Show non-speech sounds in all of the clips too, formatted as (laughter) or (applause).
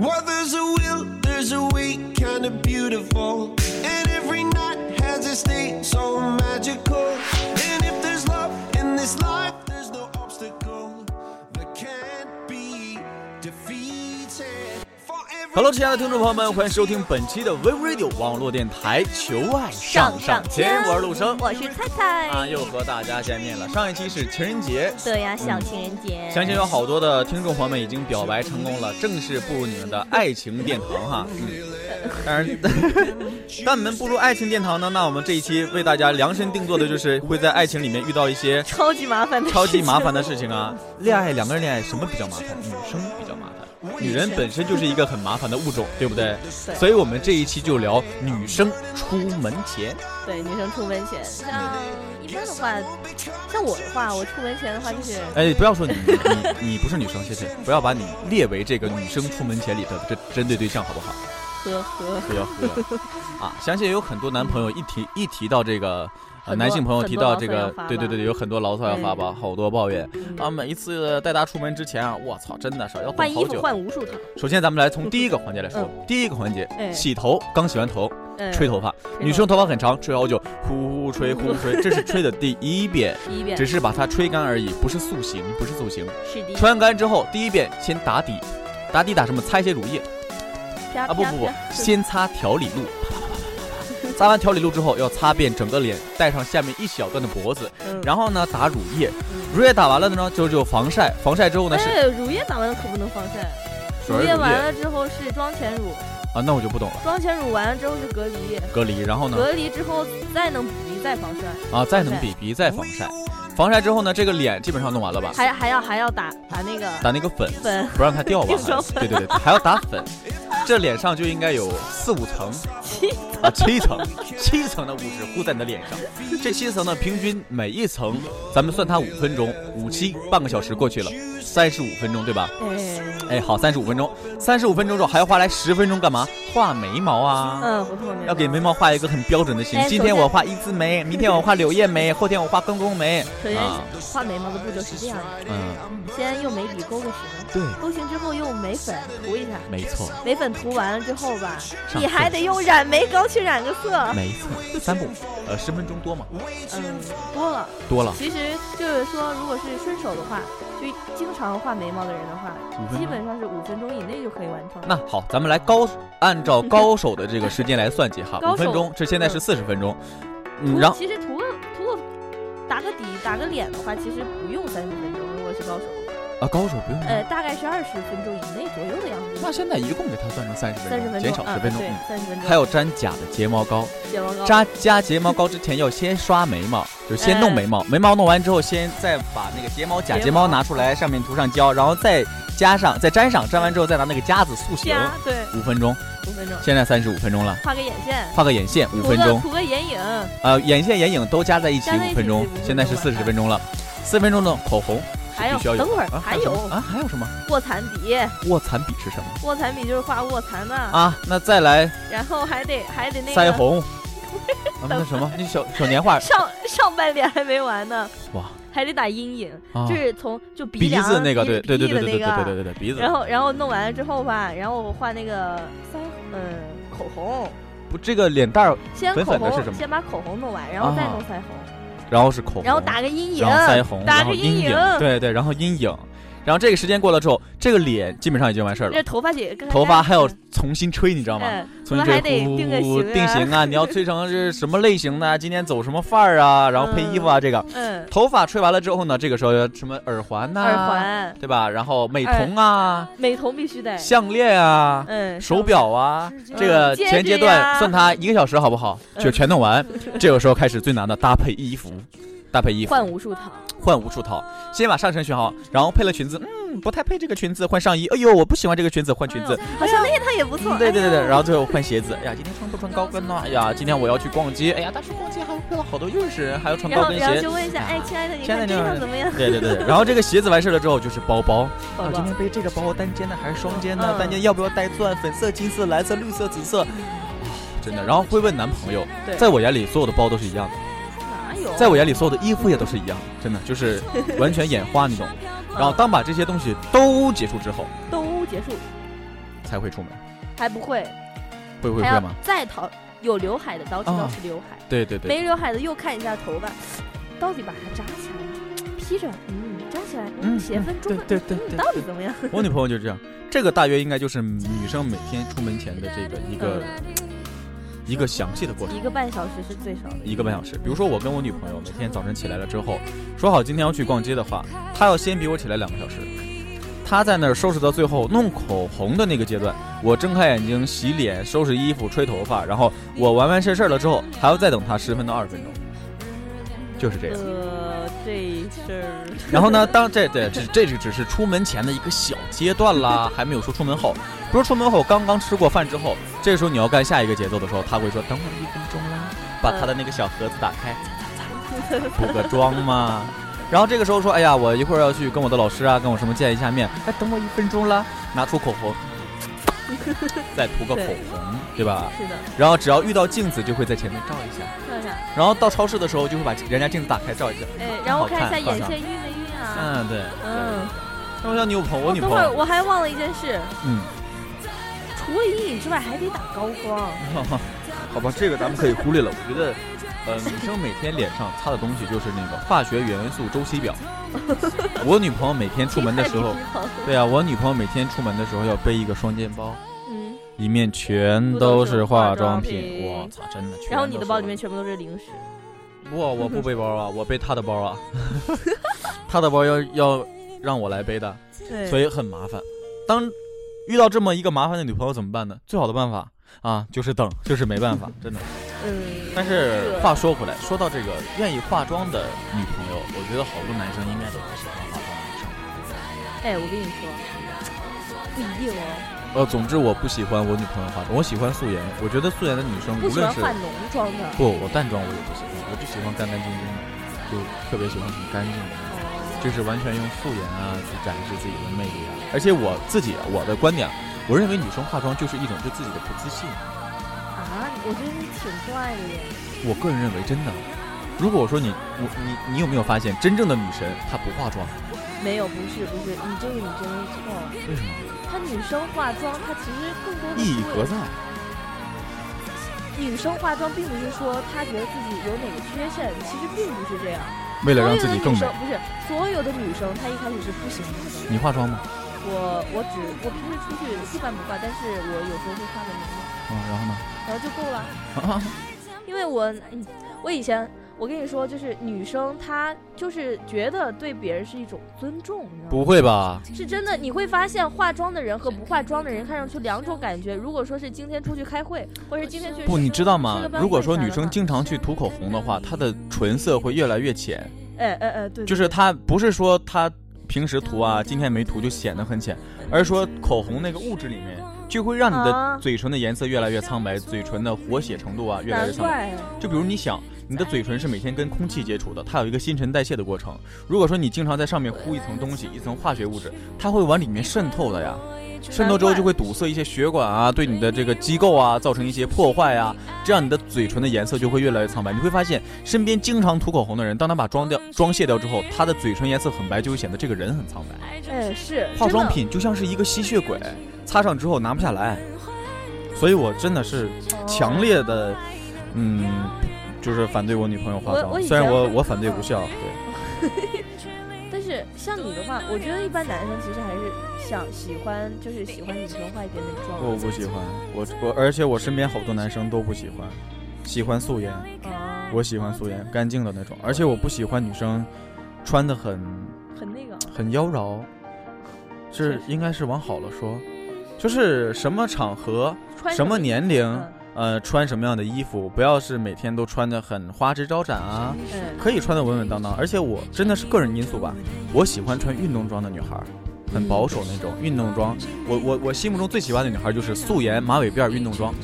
Well, there's a will, there's a way, kinda beautiful. And every night has its day so Hello，亲爱的听众朋友们，欢迎收听本期的 We Radio 网络电台《求爱上上签》，我是陆生我是菜菜。啊，又和大家见面了。上一期是情人节，对呀，小情人节。相信有好多的听众朋友们已经表白成功了，正式步入你们的爱情殿堂哈。嗯，(laughs) 当然，(laughs) 当你们步入爱情殿堂呢，那我们这一期为大家量身定做的就是会在爱情里面遇到一些超级麻烦的，超级麻烦的事情啊。恋爱两个人恋爱什么比较麻烦？女生。女人本身就是一个很麻烦的物种，对不对？对所以我们这一期就聊女生出门前。对女生出门前，像一般的话，像我的话，我出门前的话就是哎，不要说你 (laughs) 你你不是女生，谢谢，不要把你列为这个女生出门前里的这针对对象，好不好？呵呵。不要喝啊！相信有很多男朋友一提一提到这个。呃，很多男性朋友提到这个对对对对，有很多牢骚要发吧，好多抱怨嗯啊！每一次带他出门之前啊，我操，真的是要换衣服等好久。换无数趟，首先，咱们来从第一个 (laughs) 环节来说，第一个环节，哎洗头，刚洗完头，嗯，吹头发。女生头发很长，吹好久，呼呼吹，呼呼吹，这是吹的第一遍，(laughs) 第一遍只是把它吹干而已，不是塑形，不是塑形。是的，吹完干之后，第一遍先打底，打底打什么？擦一些乳液啊！不不不，先擦调理露。擦完调理露之后，要擦遍整个脸，带上下面一小段的脖子，嗯然后呢打乳液，嗯。乳液打完了呢就就防晒，防晒之后呢是哎，乳液打完了可不能防晒，乳乳液完了之后是妆前乳，啊，那我就不懂了，妆前乳完了之后是隔离，隔离，然后呢？隔离之后再能补鼻再防晒，啊再能比鼻再防晒，防晒之后呢这个脸基本上弄完了吧？还还要还要打打那个打那个粉，粉，不让它掉吧 (laughs) 定妆？粉对对对，还要打粉，这脸上就应该有四五层 (laughs) 七啊，七层，七层的物质糊在你的脸上。这七层呢，平均每一层，咱们算它五分钟，五七半个小时过去了，三十五分钟对吧？哎，哎，好，三十五分钟，三十五分钟之后还要花来十分钟干嘛？画眉毛啊。嗯，胡同眉要给眉毛画一个很标准的形哎。今天我画一字眉，明天我画柳叶眉，后天我画公公眉。首先啊，画眉毛的步骤是这样的，嗯，先用眉笔勾个形，对，勾形之后用眉粉涂一下，没错，眉粉涂完了之后吧，你还得用染眉膏去染个色。没错，三步，呃，十分钟多吗？嗯，多了。多了。其实就是说，如果是顺手的话，就经常画眉毛的人的话基本上是五分钟以内就可以完成。那好，咱们来高按照高手的这个时间来算计哈，(laughs) 五分钟，这现在是四十分钟，然后其实涂个涂个打个底打个脸的话，其实不用三十分钟。如果是高手，啊高手不用呃，大概是二十分钟以内左右的样子。那现在一共给它算成三十分钟，减少十分钟。对嗯，三十分钟。还有粘假的睫毛膏，睫毛膏，扎加睫毛膏之前要先刷眉毛，就是先弄眉毛，眉毛弄完之后，先再把那个睫毛假睫睫毛毛拿出来，上面涂上胶，然后再加上再粘上，粘完之后再拿那个夹子塑形，对。五分钟。五分钟，现在三十五分钟了，画个眼线，画个眼线五分钟，涂个眼影，呃，眼线眼影都加在一起五分钟现在是四十分钟了。四分钟的口红还有必须要有。等会儿啊还有有什么啊？还有什么？卧蚕笔，卧蚕笔是什么卧蚕笔就是画卧蚕的，啊？那再来然后还得还得那个腮红，(laughs) 啊，那什么？那小小年画上上半脸还没完呢，哇还得打阴影，啊就，是从就鼻鼻梁子那个，对对对对对对那个对对对对鼻子。然后然后弄完了之后吧，然后我画那个腮嗯口红，不，这个脸蛋儿，先口粉粉的是什么红先把口红弄完，然后再啊弄腮红，然后是口红，然后打个阴影，然后腮红，打然后阴影，对对，然后阴影，然后这个时间过了之后，这个脸基本上已经完事儿了这。头发也跟头发还要重新吹，你知道吗？嗯，重新吹，呼定型定型啊！(laughs) 你要吹成是什么类型的？今天走什么范儿啊？然后配衣服啊，这个嗯，头发吹完了之后呢，这个时候什么耳环呐、耳环、对吧？然后美瞳啊、美瞳必须得，项链啊、嗯，手表啊，这个前阶段算它一个小时好不好？嗯就全弄完，这个时候开始最难的搭配衣服，搭配衣服换无数套，换无数套，先把上身选好，然后配了裙子，嗯，不太配这个裙子，换上衣，哎呦，我不喜欢这个裙子，换裙子。好像那一套也不错，嗯对对对对，然后最后换鞋子。哎呀，今天穿不穿高跟呢？哎呀，今天我要去逛街。哎呀，但是逛街还要配了好多认识人，还要穿高跟鞋然后然后就。问一下，啊哎，亲爱的，你看亲爱的你好这套怎么样？对对对，然后这个鞋子完事了之后就是包包。宝宝啊，今天背这个包单肩的还是双肩的？嗯单肩要不要带钻？粉色、金色、蓝色、绿色、紫色。啊真的，然后会问男朋友，对，在我眼里所有的包都是一样的？在我眼里所有的衣服也都是一样的，真的就是完全眼花那种。(laughs) 然后当把这些东西都结束之后，都结束，才会出门，还不会，会会会吗？再淘有刘海的都知道啊是刘海，对对对，没刘海的又看一下头发，到底把它扎起来吗？披着，嗯，扎起来，嗯嗯，写分中分，对对对嗯对到底怎么样？我女朋友就是这样，这个大约应该就是女生每天出门前的这个一个、一个详细的过程。一个半小时是最少的，一个半小时，比如说我跟我女朋友每天早晨起来了之后，说好今天要去逛街的话，她要先比我起来两个小时。她在那儿收拾到最后弄口红的那个阶段，我睁开眼睛洗脸、收拾衣服、吹头发，然后我完完事事儿了之后，还要再等她十分到二十分钟，就是这样。呃，这然后呢，当这对这这就只是出门前的一个小阶段啦，还没有说出门后。比如出门后刚刚吃过饭之后，这时候你要干下一个节奏的时候，他会说等我一分钟啦，把他的那个小盒子打开，补个妆嘛。然后这个时候说，哎呀，我一会儿要去跟我的老师啊，跟我什么见一下面，哎，等我一分钟啦，拿出口红，(laughs) 再涂个口红，对吧？是的，然后只要遇到镜子，就会在前面照一下。照一下，然后到超市的时候，就会把人家镜子打开照一下。哎，然后看看一下眼线晕没晕啊？嗯，对。嗯，那我想你有朋友，我哦等会儿女朋友，我还忘了一件事，嗯，除了阴影之外，还得打高光。(laughs) 好吧，这个咱们可以忽略了。我觉得，呃，女生每天脸上擦的东西就是那个化学元素周期表。(laughs) 我女朋友每天出门的时候，对啊，我女朋友每天出门的时候要背一个双肩包，嗯，里面全都是化妆品。我操，真的。全然后你的包里面全部都是零食。不，我不 (laughs) 背包啊，我背她的包啊。(laughs) 她的包要要让我来背的，所以很麻烦。当遇到这么一个麻烦的女朋友怎么办呢？最好的办法啊，就是等，就是没办法，真的。嗯，但是话说回来，说到这个愿意化妆的女朋友，我觉得好多男生应该都是喜欢化妆的女生。哎，我跟你说，不一定哦，呃，总之我不喜欢我女朋友化妆，我喜欢素颜。我觉得素颜的女生，不无论是喜欢化浓妆的。不，我淡妆我也不喜欢，我就喜欢干干净净的，就特别喜欢很干净的那种，就是完全用素颜啊去展示自己的魅力啊。而且我自己我的观点，我认为女生化妆就是一种对自己的不自信。啊，我觉得你挺怪的耶。我个人认为真的，如果我说你我你你有没有发现，真正的女神她不化妆？没有，不是不是，你这个你真的错了。为什么？她女生化妆，她其实更多的意义是何在？女生化妆并不是说她觉得自己有哪个缺陷，其实并不是这样。为了让自己更美生。不是所有的女生，她一开始是不喜欢化妆的。你化妆吗？我我只我平时出去一般不化，但是我有时候会化个浓妆，嗯，然后呢？然后就够了。因为我嗯我以前我跟你说，就是女生她就是觉得对别人是一种尊重，你知道吗？不会吧？是真的，你会发现化妆的人和不化妆的人看上去两种感觉。如果说是今天出去开会，或者是今天去不，你知道吗如果说女生经常去涂口红的话，她的唇色会越来越浅。哎哎哎，对，对就是她不是说她平时涂啊，今天没涂就显得很浅，而是说口红那个物质里面就会让你啊。的嘴唇的颜色越来越苍白，嘴唇的活血程度啊越来越难苍白。就比如你想，你的嘴唇是每天跟空气接触的，它有一个新陈代谢的过程。如果说你经常在上面糊一层东西，一层化学物质，它会往里面渗透的呀。渗透之后就会堵塞一些血管啊，对你的这个机构啊造成一些破坏啊，这样你的嘴唇的颜色就会越来越苍白。你会发现，身边经常涂口红的人，当他把妆掉妆卸掉之后，他的嘴唇颜色很白，就会显得这个人很苍白。哎是化妆品就像是一个吸血鬼，擦上之后拿不下来。所以我真的是强烈的，嗯，就是反对我女朋友化妆。虽然我我反对无效，对。但是像你的话，我觉得一般男生其实还是想喜欢，就是喜欢女生化一点点妆。我不喜欢，我我而且我身边好多男生都不喜欢，喜欢素颜，啊，我喜欢素颜，干净的那种，而且我不喜欢女生穿的很很那个。很妖娆，是应该是往好了说，就是什么场合、什么年龄嗯，呃，穿什么样的衣服，不要是每天都穿的很花枝招展啊，嗯，可以穿的稳稳当当。而且我真的是个人因素吧，我喜欢穿运动装的女孩，很保守那种运动装。我我我心目中最喜欢的女孩就是素颜马尾辫运动装，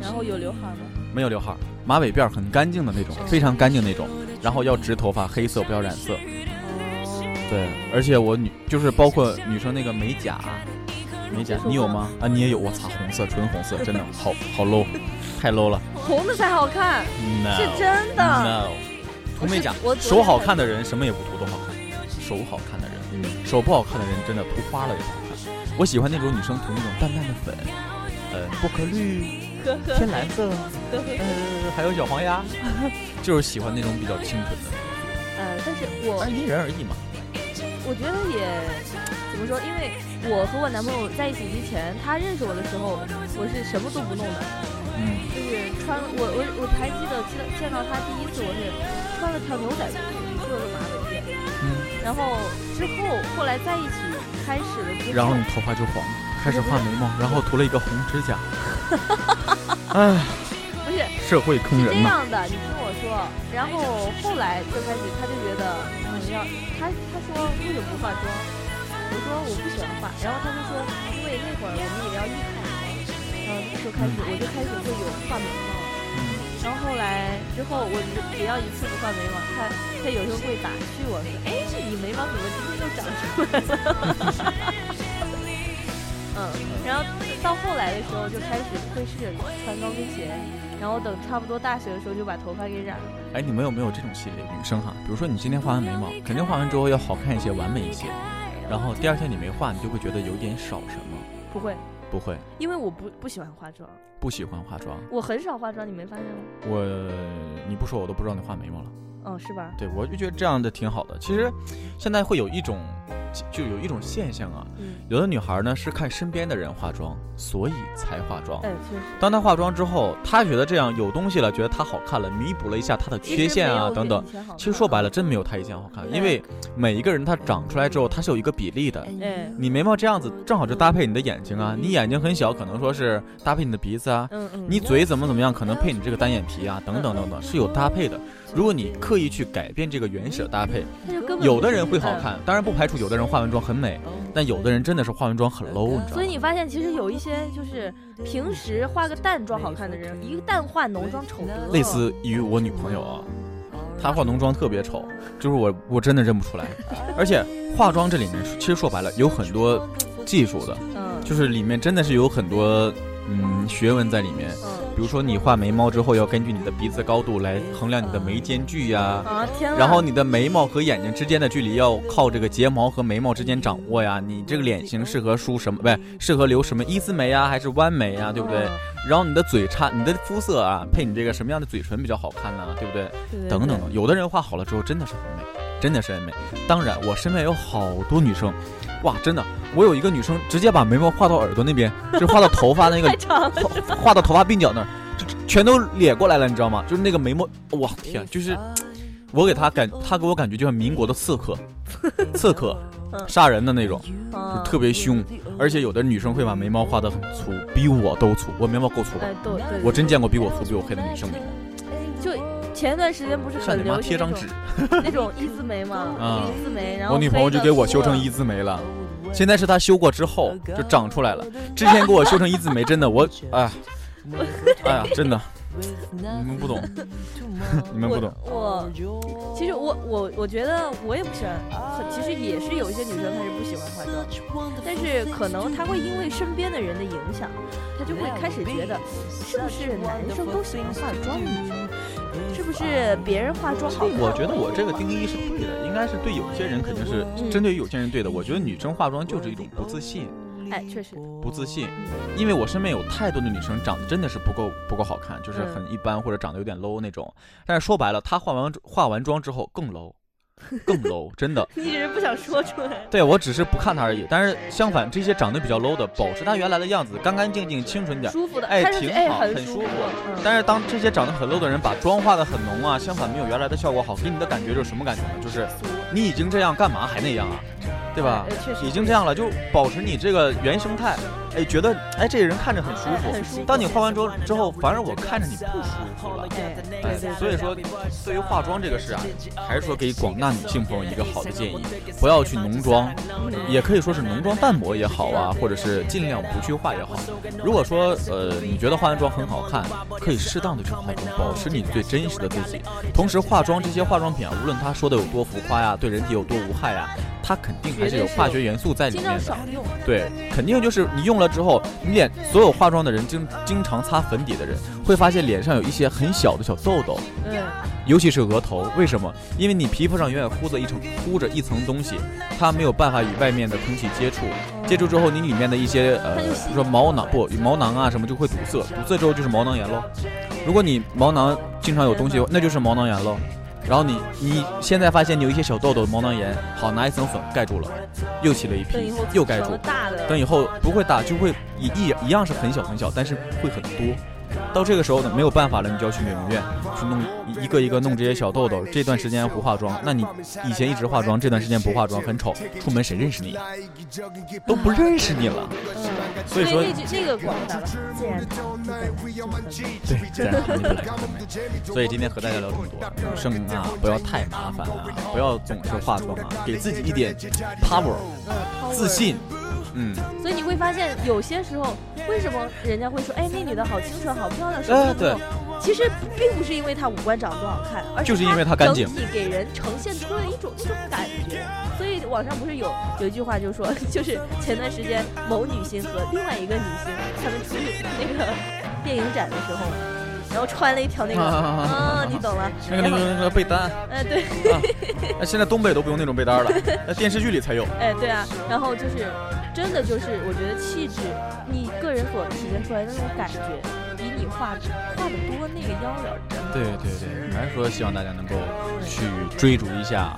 然后有刘海吗？没有刘海，马尾辫很干净的那种，非常干净那种。然后要直头发，黑色不要染色。哦，对，而且我女就是包括女生那个美甲，美甲你有吗？啊，你也有？我擦，红色，纯红色，真的好好 low，(laughs) 太 low 了。红的才好看，No, 是真的。no，涂美甲我，手好看的人什么也不涂都好看，手好看的人，嗯，手不好看的人真的涂花了也不好看。我喜欢那种女生涂那种淡淡的粉，呃，薄荷绿、天蓝色，呃，还有小黄鸭，(laughs) 就是喜欢那种比较清纯的。呃，但是我但是因人而异嘛。我觉得也怎么说？因为我和我男朋友在一起之前，他认识我的时候，我是什么都不弄的，嗯，就是穿我我我还记得记得见到他第一次，我是穿了条牛仔裤，做了个马尾辫，嗯，然后之后后来在一起开始了之后，然后你头发就黄了，开始画眉毛，然后涂了一个红指甲。哎，不是社会坑是这。样的，你听我说，然后后来就开始他就觉得嗯要他他说为什么不化妆？说我不喜欢画，然后他就说因为那会儿我们也要依靠你，然后就开始我就开始会有画眉毛。嗯然后后来之后，我只要一次不画眉毛，他他有时候会打趣我说：“哎，你眉毛怎么今天又长出来了？”嗯，然后到后来的时候就开始会试着穿高跟鞋，然后等差不多大学的时候就把头发给染了。哎，你们有没有这种系列？女生哈，比如说你今天画完眉毛，肯定画完之后要好看一些、完美一些，然后第二天你没化，你就会觉得有点少什么。不会，不会，因为我不不喜欢化妆，不喜欢化妆。我很少化妆，你没发现吗？我你不说我都不知道你画眉毛了。哦，是吧？对，我就觉得这样的挺好的。其实现在会有一种，就有一种现象啊，嗯，有的女孩呢是看身边的人化妆，所以才化妆。哎，确实。当她化妆之后，她觉得这样有东西了，觉得她好看了，弥补了一下她的缺陷啊等等。。其实说白了，真没有她以前好看，因为每一个人她长出来之后，她是有一个比例的。哎，你眉毛这样子，正好就搭配你的眼睛啊。你眼睛很小，可能说是搭配你的鼻子啊。嗯嗯。你嘴怎么怎么样，可能配你这个单眼皮啊，等等等等，是有搭配的。如果你刻意去改变这个原始的搭配，有的人会好看，当然不排除有的人化完妆很美，但有的人真的是化完妆很 low，你知道吗？所以你发现，其实有一些就是平时化个淡妆好看的人，一个淡化浓妆丑得。类似于我女朋友啊，她化浓妆特别丑，就是我我真的认不出来。而且化妆这里面其实说白了有很多技术的，嗯，就是里面真的是有很多嗯学问在里面。嗯比如说你画眉毛之后，要根据你的鼻子高度来衡量你的眉间距呀、啊天，然后你的眉毛和眼睛之间的距离要靠这个睫毛和眉毛之间掌握呀。你这个脸型适合梳什么？不是适合留什么一字眉啊，还是弯眉啊？对不对？嗯然后你的嘴差，你的肤色啊，配你这个什么样的嘴唇比较好看呢？对不对？对对等等等，有的人画好了之后真的是很美，真的是很美。当然，我身边有好多女生，哇，真的，我有一个女生直接把眉毛画到耳朵那边，就是画到头发那个 (laughs) 画画到头发鬓角那儿，就全都咧过来了，你知道吗？就是那个眉毛，哇天，(laughs) 就是我给她感，她给我感觉就像民国的刺客，(laughs) 刺客嗯杀人的那种，就啊特别凶。而且有的女生会把眉毛画得很粗，比我都粗，我眉毛够粗吧我真见过比我粗、比我黑的女生眉，就前段时间不是很流行贴张纸 (laughs) 那种。一字眉嘛，啊一字眉，然后我女朋友就给我修成一字，眉了，现在是她修过之后就长出来了。(laughs) 之前给我修成一字眉，真的我哎，(laughs) 哎呀，真的，你们不懂，你们不懂。我我其实我我我觉得我也不喜欢，很其实也是有一些女生她是不喜欢化妆，但是可能她会因为身边的人的影响，她就会开始觉得，是不是男生都喜欢化妆的女生？是不是别人化妆好看？我觉得我这个定义是对的，应该是对有些人肯定是嗯针对于有些人对的。我觉得女生化妆就是一种不自信，哎，确实，不自信，因为我身边有太多的女生长得真的是不够不够好看，就是嗯很一般或者长得有点 low 那种。但是说白了，她化完化完妆之后更 low，更 low，(laughs) 真的。你只是不想说出来。对我只是不看他而已。但是相反，这些长得比较 low 的，保持他原来的样子，干干净净、清纯点。舒服的，哎挺好很舒服嗯但是当这些长得很 low 的人把妆化的很浓啊，相反没有原来的效果好，给你的感觉就是什么感觉呢？就是你已经这样，干嘛还那样啊？对吧？已经这样了，就保持你这个原生态。哎，觉得哎这个人看着很舒服。哎很舒服。当你化完妆之后，反而我看着你不舒服了。对哎对对，所以说，对于化妆这个事啊，还是说给广大女性朋友一个好的建议，不要去浓妆，也可以说是浓妆淡抹也好啊，或者是尽量不去化也好。如果说呃你觉得化完妆很好看，可以适当的去化妆，保持你最真实的自己。同时，化妆这些化妆品啊，无论它说的有多浮夸呀，对人体有多无害呀，它肯定还是有化学元素在里面的。对，肯定就是你用了了之后，你脸所有化妆的人经经常擦粉底的人，会发现脸上有一些很小的小痘痘，对，尤其是额头。为什么？因为你皮肤上永远糊着一层糊着一层东西，它没有办法与外面的空气接触，接触之后你里面的一些呃，比如说毛囊不毛囊啊什么就会堵塞，堵塞之后就是毛囊炎喽。如果你毛囊经常有东西，那就是毛囊炎喽。然后你你现在发现你有一些小痘痘、毛囊炎，好拿一层粉盖住了，又起了一批，又盖住。等以后不会大，就会一一一样是很小很小，但是会很多。到这个时候呢，没有办法了，你就要去美容院去弄一个一个弄这些小痘痘。这段时间不化妆，那你以前一直化妆，这段时间不化妆很丑，出门谁认识你？都不认识你了。所以说那个广告，自然对，自然不来所以今天和大家聊这么多，女生啊，不要太麻烦啊，不要总是化妆啊，给自己一点 power，自信。嗯，所以你会发现，有些时候为什么人家会说，哎，那女的好清纯，好漂亮，什么的？其实并不是因为她五官长得多好看，而就是因为她干净，整体给人呈现出了一种那种感觉。所以网上不是有有一句话，就说，就是前段时间某女星和另外一个女星，他们出去那个电影展的时候。然后穿了一条那个啊，你懂了，那个那个那个被单，哎对，那现在东北都不用那种被单了，(laughs) 那电视剧里才有。哎对啊，然后就是真的就是我觉得气质，你个人所体现出来的那种感觉，比你画画的多那个妖娆。对对对，还是说希望大家能够去追逐一下。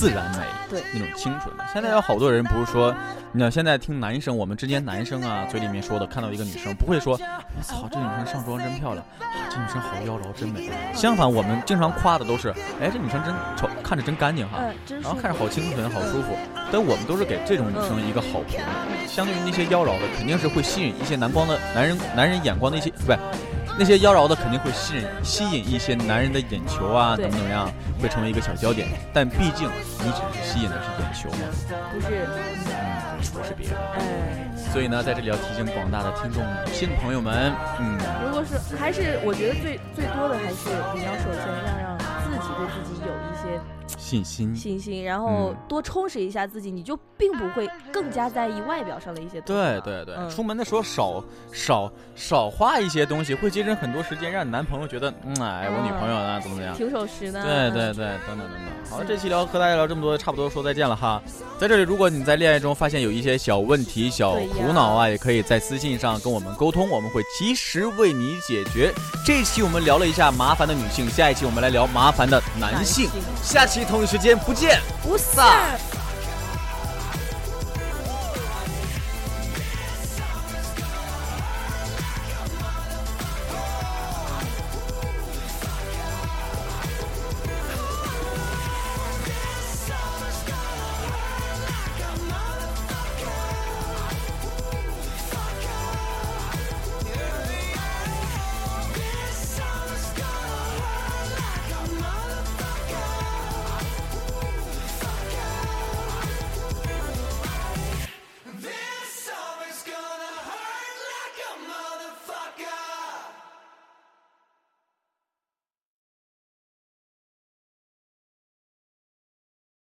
自然美，对那种清纯的。现在有好多人不是说，你看现在听男生，我们之间男生啊，嘴里面说的，看到一个女生不会说，我操，这女生上妆真漂亮，啊这女生好妖娆，真美。相反，我们经常夸的都是，哎，这女生真丑，看着真干净哈，然后看着好清纯，好舒服。但我们都是给这种女生一个好评。相对于那些妖娆的，肯定是会吸引一些男光的男人，男人眼光的一些，不。那些妖娆的肯定会吸引吸引一些男人的眼球啊，怎么怎么样，会成为一个小焦点。但毕竟你只是吸引的是眼球嘛，不是，嗯，不是别的。哎，所以呢，在这里要提醒广大的听众女性朋友们，嗯，如果是还是我觉得最最多的还是你要首先要让自己对自己有。信心，信心，然后多充实一下自己，你就并不会更加在意外表上的一些东西。对对对，出门的时候少少少花一些东西，会节省很多时间，让你男朋友觉得，嗯，哎，我女朋友呢，怎么怎么样，挺守时的。对对对，等等等等。好，这期聊和大家聊这么多，差不多说再见了哈。在这里，如果你在恋爱中发现有一些小问题、小苦恼啊，也可以在私信上跟我们沟通，我们会及时为你解决。这期我们聊了一下麻烦的女性，下一期我们来聊麻烦的男性。下期。同一时间不见不散。